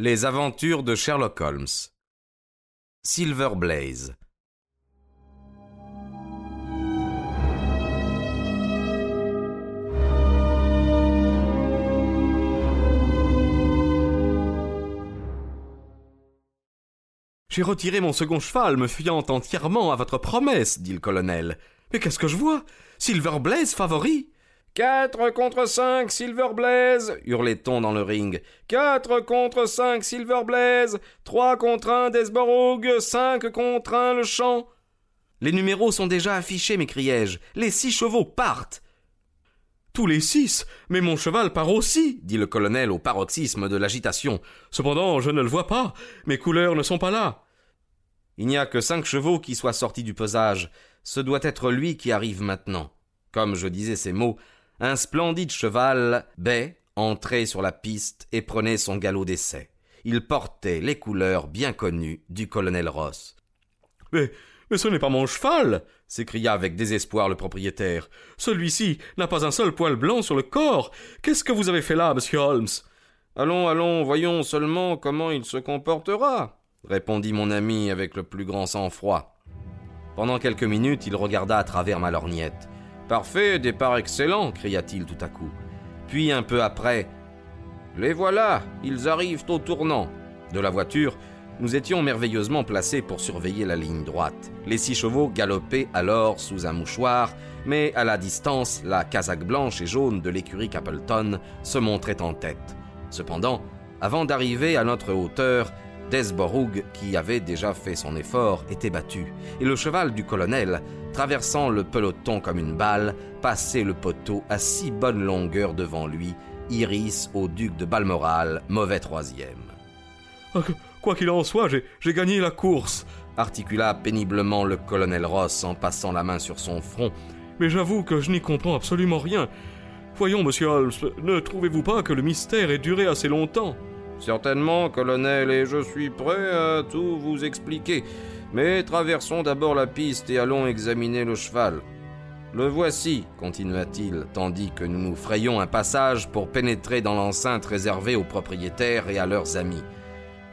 Les aventures de Sherlock Holmes. Silver Blaze. J'ai retiré mon second cheval, me fiant entièrement à votre promesse, dit le colonel. Mais qu'est-ce que je vois? Silver Blaze favori? Quatre contre cinq, Silver Blaze hurlait-on dans le ring. Quatre contre cinq, Silver Blaze Trois contre un, Desborough Cinq contre un, le champ Les numéros sont déjà affichés, m'écriai-je. Les six chevaux partent tous les six, mais mon cheval part aussi, dit le colonel au paroxysme de l'agitation. Cependant, je ne le vois pas. Mes couleurs ne sont pas là. Il n'y a que cinq chevaux qui soient sortis du pesage. Ce doit être lui qui arrive maintenant. Comme je disais ces mots, un splendide cheval, bai, entrait sur la piste et prenait son galop d'essai. Il portait les couleurs bien connues du colonel Ross. Mais, mais ce n'est pas mon cheval s'écria avec désespoir le propriétaire. Celui-ci n'a pas un seul poil blanc sur le corps. Qu'est-ce que vous avez fait là, monsieur Holmes? Allons, allons, voyons seulement comment il se comportera, répondit mon ami avec le plus grand sang-froid. Pendant quelques minutes, il regarda à travers ma lorgnette. Parfait, départ excellent, cria-t-il tout à coup. Puis un peu après, Les voilà, ils arrivent au tournant. De la voiture, nous étions merveilleusement placés pour surveiller la ligne droite. Les six chevaux galopaient alors sous un mouchoir, mais à la distance, la casaque blanche et jaune de l'écurie Capleton se montrait en tête. Cependant, avant d'arriver à notre hauteur, Desborough, qui avait déjà fait son effort, était battu, et le cheval du colonel, traversant le peloton comme une balle, passait le poteau à si bonne longueur devant lui, Iris au duc de Balmoral, mauvais troisième. Ah, quoi qu'il en soit, j'ai gagné la course, articula péniblement le colonel Ross en passant la main sur son front. Mais j'avoue que je n'y comprends absolument rien. Voyons, monsieur Holmes, ne trouvez-vous pas que le mystère ait duré assez longtemps? Certainement, colonel, et je suis prêt à tout vous expliquer. Mais traversons d'abord la piste et allons examiner le cheval. Le voici, continua-t-il, tandis que nous nous frayions un passage pour pénétrer dans l'enceinte réservée aux propriétaires et à leurs amis.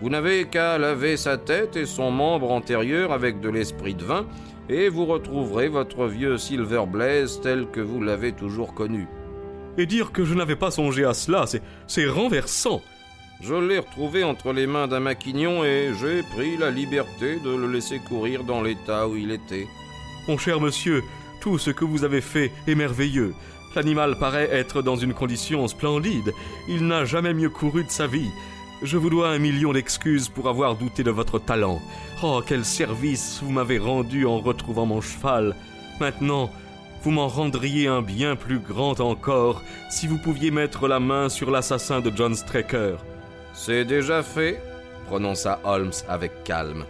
Vous n'avez qu'à laver sa tête et son membre antérieur avec de l'esprit de vin, et vous retrouverez votre vieux Silver Blaze tel que vous l'avez toujours connu. Et dire que je n'avais pas songé à cela, c'est renversant. Je l'ai retrouvé entre les mains d'un maquignon et j'ai pris la liberté de le laisser courir dans l'état où il était. Mon cher monsieur, tout ce que vous avez fait est merveilleux. L'animal paraît être dans une condition splendide. Il n'a jamais mieux couru de sa vie. Je vous dois un million d'excuses pour avoir douté de votre talent. Oh, quel service vous m'avez rendu en retrouvant mon cheval. Maintenant, vous m'en rendriez un bien plus grand encore si vous pouviez mettre la main sur l'assassin de John Straker. C'est déjà fait, prononça Holmes avec calme.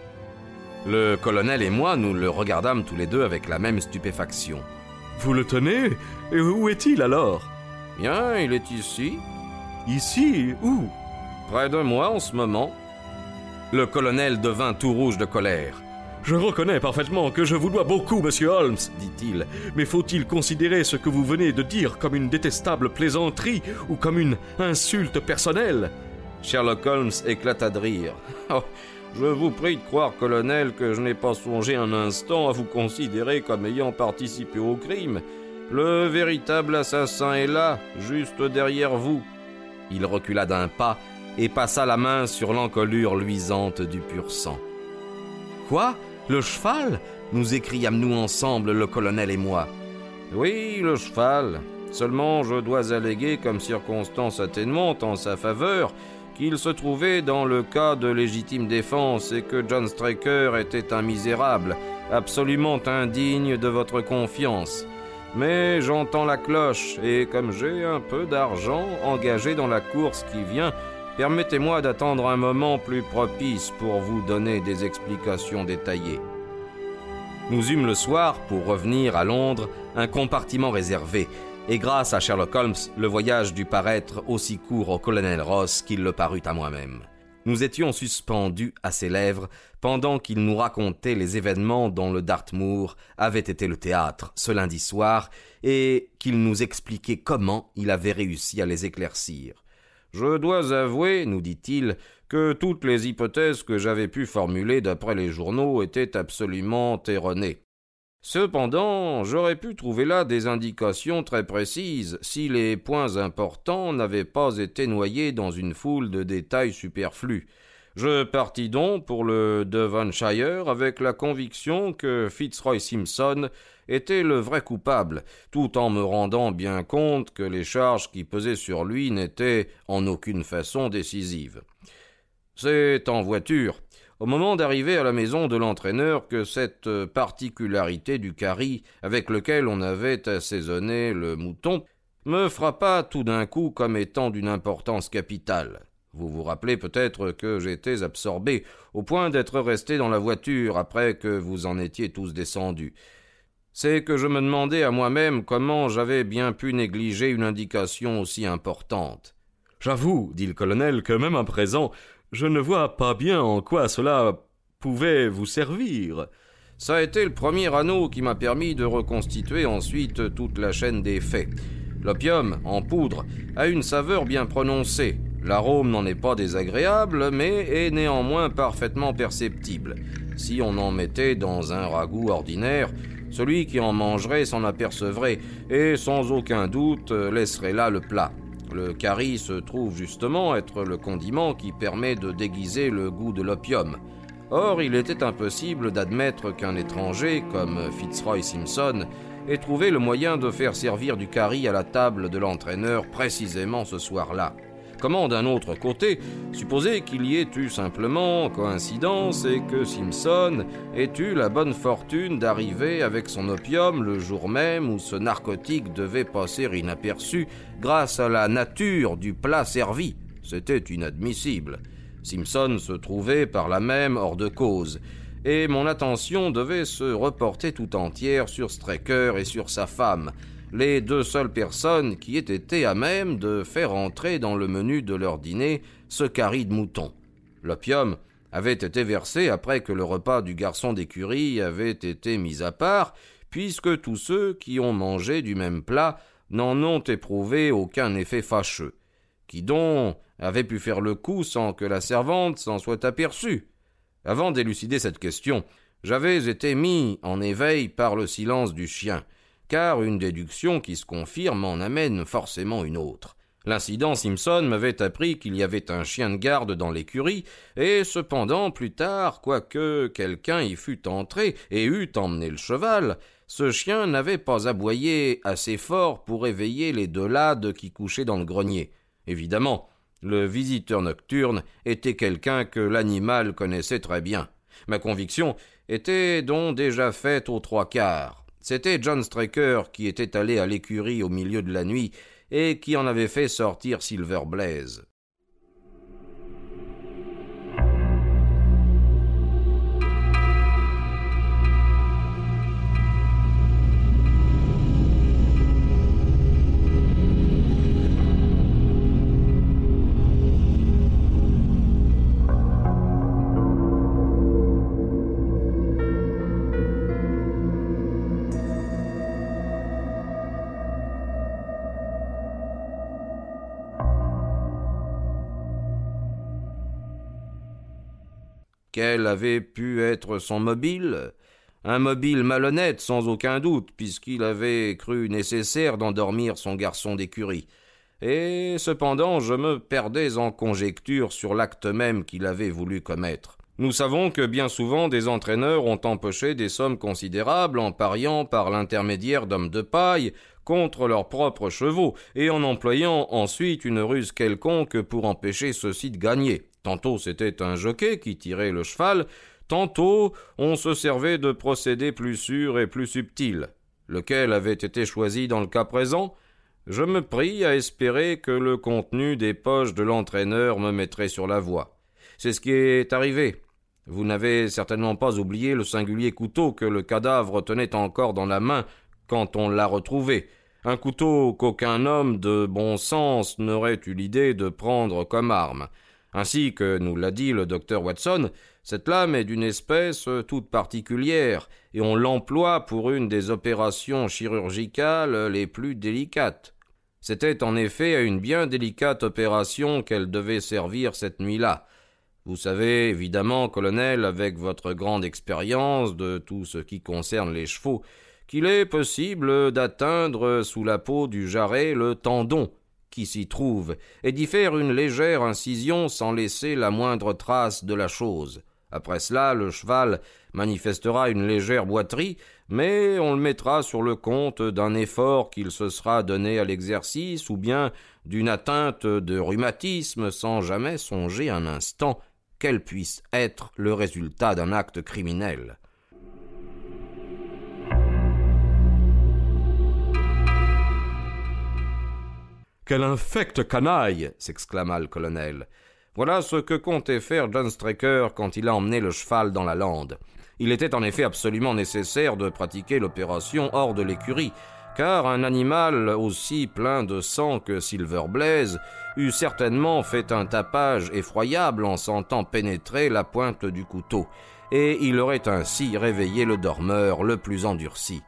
Le colonel et moi, nous le regardâmes tous les deux avec la même stupéfaction. Vous le tenez? Et où est-il alors? Bien, il est ici. Ici? Où? Près de moi en ce moment. Le colonel devint tout rouge de colère. Je reconnais parfaitement que je vous dois beaucoup, monsieur Holmes, dit-il, mais faut-il considérer ce que vous venez de dire comme une détestable plaisanterie ou comme une insulte personnelle? Sherlock Holmes éclata de rire. Oh, je vous prie de croire, colonel, que je n'ai pas songé un instant à vous considérer comme ayant participé au crime. Le véritable assassin est là, juste derrière vous. Il recula d'un pas et passa la main sur l'encolure luisante du pur sang. Quoi? Le cheval? Nous écriâmes-nous ensemble, le colonel et moi. Oui, le cheval. Seulement, je dois alléguer comme circonstance atténuante en sa faveur qu'il se trouvait dans le cas de légitime défense et que John Straker était un misérable, absolument indigne de votre confiance. Mais j'entends la cloche, et comme j'ai un peu d'argent engagé dans la course qui vient, permettez-moi d'attendre un moment plus propice pour vous donner des explications détaillées. Nous eûmes le soir, pour revenir à Londres, un compartiment réservé, et grâce à Sherlock Holmes, le voyage dut paraître aussi court au colonel Ross qu'il le parut à moi-même. Nous étions suspendus à ses lèvres pendant qu'il nous racontait les événements dont le Dartmoor avait été le théâtre ce lundi soir et qu'il nous expliquait comment il avait réussi à les éclaircir. Je dois avouer, nous dit-il, que toutes les hypothèses que j'avais pu formuler d'après les journaux étaient absolument erronées. Cependant, j'aurais pu trouver là des indications très précises si les points importants n'avaient pas été noyés dans une foule de détails superflus. Je partis donc pour le Devonshire avec la conviction que Fitzroy Simpson était le vrai coupable, tout en me rendant bien compte que les charges qui pesaient sur lui n'étaient en aucune façon décisives. C'est en voiture, au moment d'arriver à la maison de l'entraîneur, que cette particularité du carry avec lequel on avait assaisonné le mouton me frappa tout d'un coup comme étant d'une importance capitale. Vous vous rappelez peut-être que j'étais absorbé au point d'être resté dans la voiture après que vous en étiez tous descendus. C'est que je me demandais à moi-même comment j'avais bien pu négliger une indication aussi importante. J'avoue, dit le colonel, que même à présent, je ne vois pas bien en quoi cela pouvait vous servir. Ça a été le premier anneau qui m'a permis de reconstituer ensuite toute la chaîne des faits. L'opium, en poudre, a une saveur bien prononcée. L'arôme n'en est pas désagréable, mais est néanmoins parfaitement perceptible. Si on en mettait dans un ragoût ordinaire, celui qui en mangerait s'en apercevrait et sans aucun doute laisserait là le plat. Le curry se trouve justement être le condiment qui permet de déguiser le goût de l'opium. Or, il était impossible d'admettre qu'un étranger, comme Fitzroy Simpson, ait trouvé le moyen de faire servir du curry à la table de l'entraîneur précisément ce soir-là. Comment, d'un autre côté, supposer qu'il y ait eu simplement coïncidence et que Simpson ait eu la bonne fortune d'arriver avec son opium le jour même où ce narcotique devait passer inaperçu grâce à la nature du plat servi. C'était inadmissible. Simpson se trouvait par la même hors de cause, et mon attention devait se reporter tout entière sur Straker et sur sa femme, les deux seules personnes qui aient été à même de faire entrer dans le menu de leur dîner ce carry de mouton. L'opium avait été versé après que le repas du garçon d'écurie avait été mis à part, puisque tous ceux qui ont mangé du même plat n'en ont éprouvé aucun effet fâcheux. Qui donc avait pu faire le coup sans que la servante s'en soit aperçue? Avant d'élucider cette question, j'avais été mis en éveil par le silence du chien, car une déduction qui se confirme en amène forcément une autre. L'incident Simpson m'avait appris qu'il y avait un chien de garde dans l'écurie, et cependant, plus tard, quoique quelqu'un y fût entré et eût emmené le cheval, ce chien n'avait pas aboyé assez fort pour éveiller les deux lades qui couchaient dans le grenier. Évidemment, le visiteur nocturne était quelqu'un que l'animal connaissait très bien. Ma conviction était donc déjà faite aux trois quarts. C'était John Straker qui était allé à l'écurie au milieu de la nuit et qui en avait fait sortir Silver Blaze. Quel avait pu être son mobile Un mobile malhonnête, sans aucun doute, puisqu'il avait cru nécessaire d'endormir son garçon d'écurie. Et cependant je me perdais en conjectures sur l'acte même qu'il avait voulu commettre. Nous savons que bien souvent des entraîneurs ont empoché des sommes considérables en pariant par l'intermédiaire d'hommes de paille contre leurs propres chevaux et en employant ensuite une ruse quelconque pour empêcher ceux-ci de gagner. Tantôt c'était un jockey qui tirait le cheval, tantôt on se servait de procédés plus sûrs et plus subtils. Lequel avait été choisi dans le cas présent? Je me pris à espérer que le contenu des poches de l'entraîneur me mettrait sur la voie. C'est ce qui est arrivé. Vous n'avez certainement pas oublié le singulier couteau que le cadavre tenait encore dans la main quand on l'a retrouvé. Un couteau qu'aucun homme de bon sens n'aurait eu l'idée de prendre comme arme. Ainsi que nous l'a dit le docteur Watson, cette lame est d'une espèce toute particulière, et on l'emploie pour une des opérations chirurgicales les plus délicates. C'était en effet à une bien délicate opération qu'elle devait servir cette nuit-là. Vous savez, évidemment, colonel, avec votre grande expérience de tout ce qui concerne les chevaux, qu'il est possible d'atteindre sous la peau du jarret le tendon qui s'y trouve, et d'y faire une légère incision sans laisser la moindre trace de la chose. Après cela, le cheval manifestera une légère boiterie, mais on le mettra sur le compte d'un effort qu'il se sera donné à l'exercice, ou bien d'une atteinte de rhumatisme, sans jamais songer un instant quel puisse être le résultat d'un acte criminel. Quel infecte canaille s'exclama le colonel. Voilà ce que comptait faire John Straker quand il a emmené le cheval dans la lande. Il était en effet absolument nécessaire de pratiquer l'opération hors de l'écurie, car un animal aussi plein de sang que Silver Blaze eût certainement fait un tapage effroyable en sentant pénétrer la pointe du couteau, et il aurait ainsi réveillé le dormeur le plus endurci.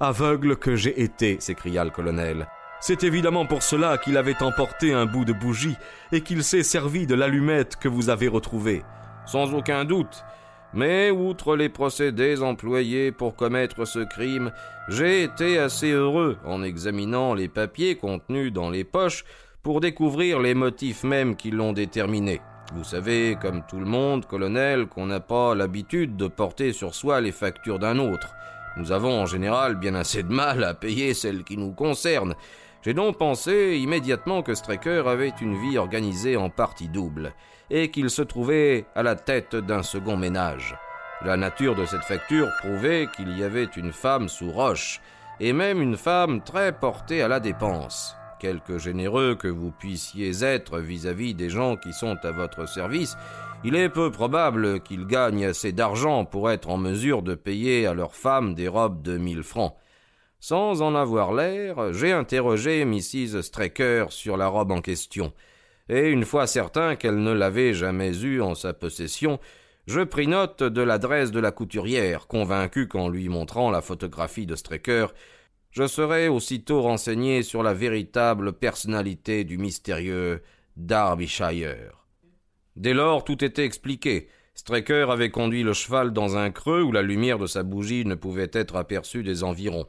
Aveugle que j'ai été, s'écria le colonel. C'est évidemment pour cela qu'il avait emporté un bout de bougie et qu'il s'est servi de l'allumette que vous avez retrouvée. Sans aucun doute. Mais outre les procédés employés pour commettre ce crime, j'ai été assez heureux en examinant les papiers contenus dans les poches pour découvrir les motifs mêmes qui l'ont déterminé. Vous savez, comme tout le monde, colonel, qu'on n'a pas l'habitude de porter sur soi les factures d'un autre. Nous avons en général bien assez de mal à payer celles qui nous concernent. J'ai donc pensé immédiatement que Straker avait une vie organisée en partie double et qu'il se trouvait à la tête d'un second ménage. La nature de cette facture prouvait qu'il y avait une femme sous roche, et même une femme très portée à la dépense. Quelque généreux que vous puissiez être vis-à-vis des gens qui sont à votre service, il est peu probable qu'ils gagnent assez d'argent pour être en mesure de payer à leurs femmes des robes de mille francs. Sans en avoir l'air, j'ai interrogé Mrs. Straker sur la robe en question et une fois certain qu'elle ne l'avait jamais eue en sa possession, je pris note de l'adresse de la couturière, convaincu qu'en lui montrant la photographie de Straker, je serais aussitôt renseigné sur la véritable personnalité du mystérieux Derbyshire. Dès lors, tout était expliqué. Straker avait conduit le cheval dans un creux où la lumière de sa bougie ne pouvait être aperçue des environs.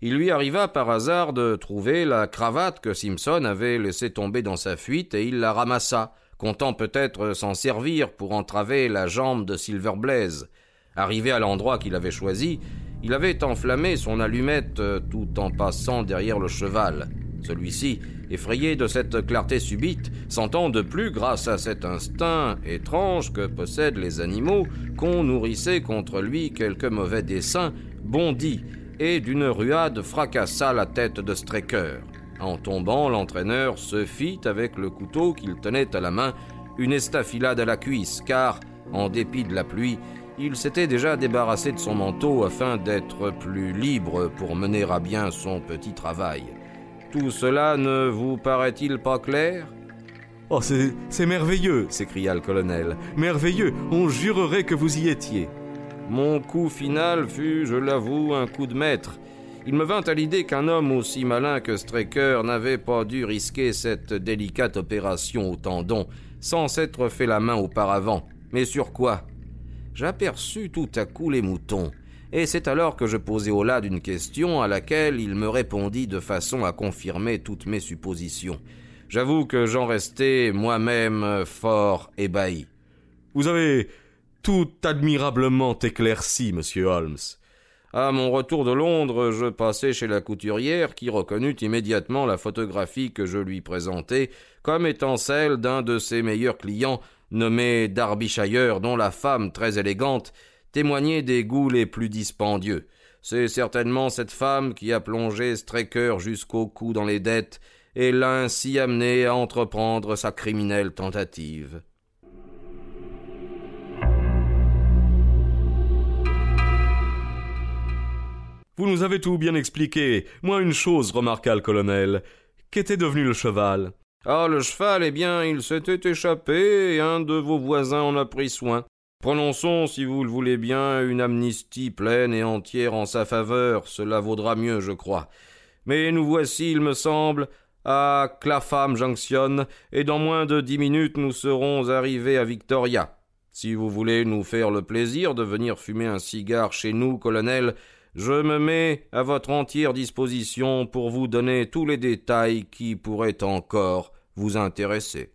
Il lui arriva par hasard de trouver la cravate que Simpson avait laissée tomber dans sa fuite et il la ramassa, comptant peut-être s'en servir pour entraver la jambe de Silver Blaze. Arrivé à l'endroit qu'il avait choisi, il avait enflammé son allumette tout en passant derrière le cheval. Celui-ci, effrayé de cette clarté subite, sentant de plus, grâce à cet instinct étrange que possèdent les animaux, qu'on nourrissait contre lui quelque mauvais dessein, bondit et d'une ruade fracassa la tête de Straker. En tombant, l'entraîneur se fit, avec le couteau qu'il tenait à la main, une estafilade à la cuisse, car, en dépit de la pluie, il s'était déjà débarrassé de son manteau afin d'être plus libre pour mener à bien son petit travail. Tout cela ne vous paraît-il pas clair? Oh, c'est merveilleux s'écria le colonel. Merveilleux On jurerait que vous y étiez. Mon coup final fut, je l'avoue, un coup de maître. Il me vint à l'idée qu'un homme aussi malin que Straker n'avait pas dû risquer cette délicate opération au tendon sans s'être fait la main auparavant. Mais sur quoi? J'aperçus tout à coup les moutons, et c'est alors que je posai au lad une question à laquelle il me répondit de façon à confirmer toutes mes suppositions. J'avoue que j'en restais moi-même fort ébahi. Vous avez tout admirablement éclairci, monsieur Holmes. À mon retour de Londres, je passai chez la couturière qui reconnut immédiatement la photographie que je lui présentai comme étant celle d'un de ses meilleurs clients nommé Darbyshire, dont la femme très élégante témoignait des goûts les plus dispendieux. C'est certainement cette femme qui a plongé Straker jusqu'au cou dans les dettes et l'a ainsi amené à entreprendre sa criminelle tentative. Vous nous avez tout bien expliqué. Moi, une chose, remarqua le colonel. Qu'était devenu le cheval? Ah, le cheval, eh bien, il s'était échappé et un de vos voisins en a pris soin. Prononçons, si vous le voulez bien, une amnistie pleine et entière en sa faveur. Cela vaudra mieux, je crois. Mais nous voici, il me semble, à Clapham Junction, et dans moins de dix minutes nous serons arrivés à Victoria. Si vous voulez nous faire le plaisir de venir fumer un cigare chez nous, colonel, je me mets à votre entière disposition pour vous donner tous les détails qui pourraient encore vous intéresser.